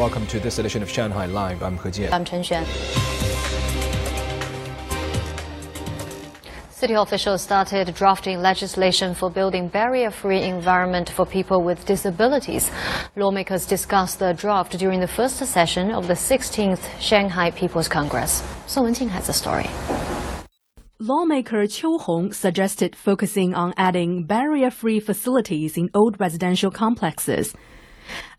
Welcome to this edition of Shanghai Live. I'm He Jian. I'm Chen Xuan. City officials started drafting legislation for building barrier-free environment for people with disabilities. Lawmakers discussed the draft during the first session of the 16th Shanghai People's Congress. Song Wenjing has the story. Lawmaker Qiu Hong suggested focusing on adding barrier-free facilities in old residential complexes.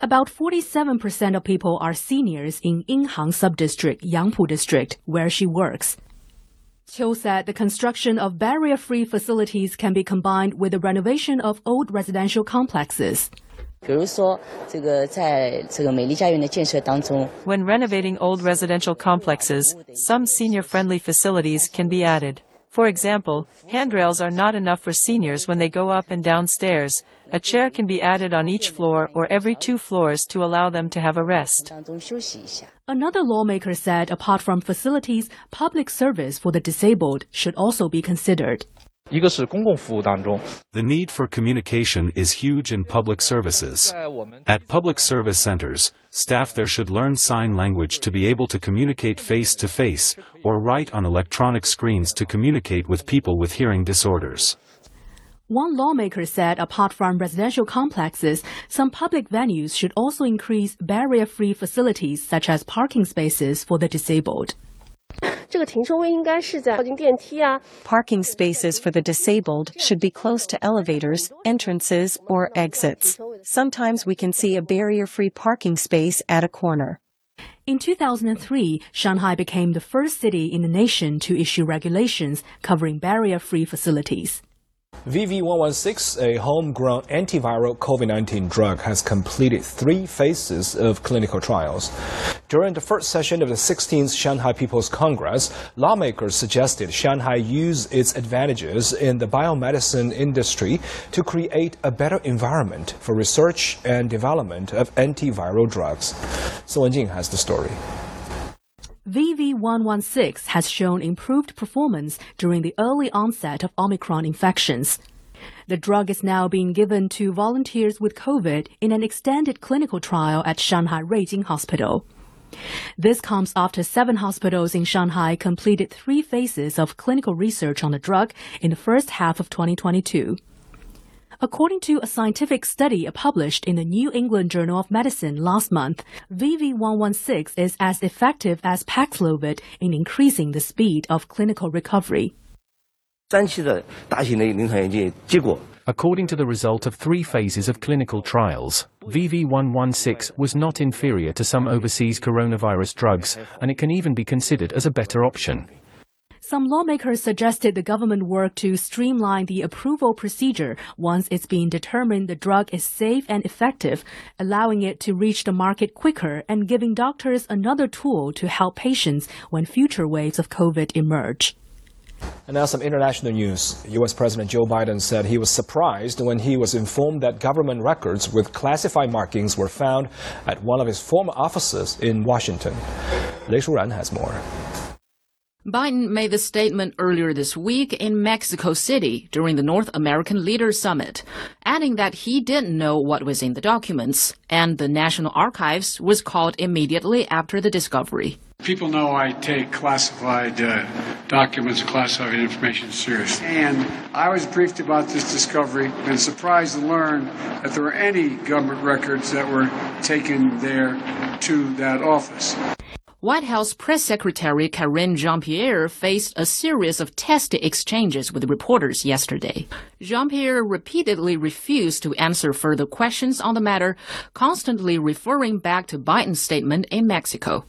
About 47% of people are seniors in Yinhang Subdistrict, Yangpu District, where she works. Qiu said the construction of barrier-free facilities can be combined with the renovation of old residential complexes. When renovating old residential complexes, some senior-friendly facilities can be added. For example, handrails are not enough for seniors when they go up and down stairs. A chair can be added on each floor or every two floors to allow them to have a rest. Another lawmaker said apart from facilities, public service for the disabled should also be considered. The need for communication is huge in public services. At public service centers, staff there should learn sign language to be able to communicate face to face, or write on electronic screens to communicate with people with hearing disorders. One lawmaker said apart from residential complexes, some public venues should also increase barrier-free facilities such as parking spaces for the disabled. Parking spaces for the disabled should be close to elevators, entrances, or exits. Sometimes we can see a barrier-free parking space at a corner. In 2003, Shanghai became the first city in the nation to issue regulations covering barrier-free facilities. VV116, a homegrown antiviral COVID-19 drug, has completed three phases of clinical trials. During the first session of the 16th Shanghai People's Congress, lawmakers suggested Shanghai use its advantages in the biomedicine industry to create a better environment for research and development of antiviral drugs. Song Wenjing has the story. VV116 has shown improved performance during the early onset of Omicron infections. The drug is now being given to volunteers with COVID in an extended clinical trial at Shanghai Ruijin Hospital. This comes after seven hospitals in Shanghai completed three phases of clinical research on the drug in the first half of 2022. According to a scientific study published in the New England Journal of Medicine last month, VV116 is as effective as Paxlovid in increasing the speed of clinical recovery. According to the result of three phases of clinical trials, VV116 was not inferior to some overseas coronavirus drugs, and it can even be considered as a better option. Some lawmakers suggested the government work to streamline the approval procedure once it's been determined the drug is safe and effective, allowing it to reach the market quicker and giving doctors another tool to help patients when future waves of COVID emerge. And now some international news. U.S. President Joe Biden said he was surprised when he was informed that government records with classified markings were found at one of his former offices in Washington. Lei Shuran has more. Biden made the statement earlier this week in Mexico City during the North American Leaders Summit, adding that he didn't know what was in the documents, and the National Archives was called immediately after the discovery. People know I take classified uh, documents and classified information seriously. And I was briefed about this discovery and surprised to learn that there were any government records that were taken there to that office. White House Press Secretary Karine Jean-Pierre faced a series of testy exchanges with reporters yesterday. Jean-Pierre repeatedly refused to answer further questions on the matter, constantly referring back to Biden's statement in Mexico.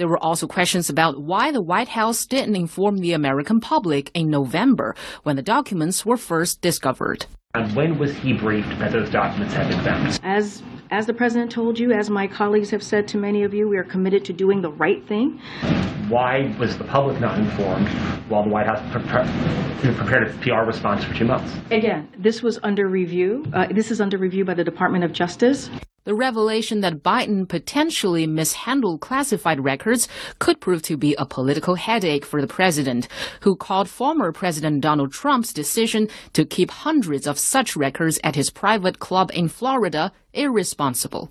There were also questions about why the White House didn't inform the American public in November when the documents were first discovered. And when was he briefed that those documents had been found? As as the president told you, as my colleagues have said to many of you, we are committed to doing the right thing. Why was the public not informed while the White House pre- prepared its PR response for two months? Again, this was under review. Uh, this is under review by the Department of Justice. The revelation that Biden potentially mishandled classified records could prove to be a political headache for the president, who called former President Donald Trump's decision to keep hundreds of such records at his private club in Florida irresponsible.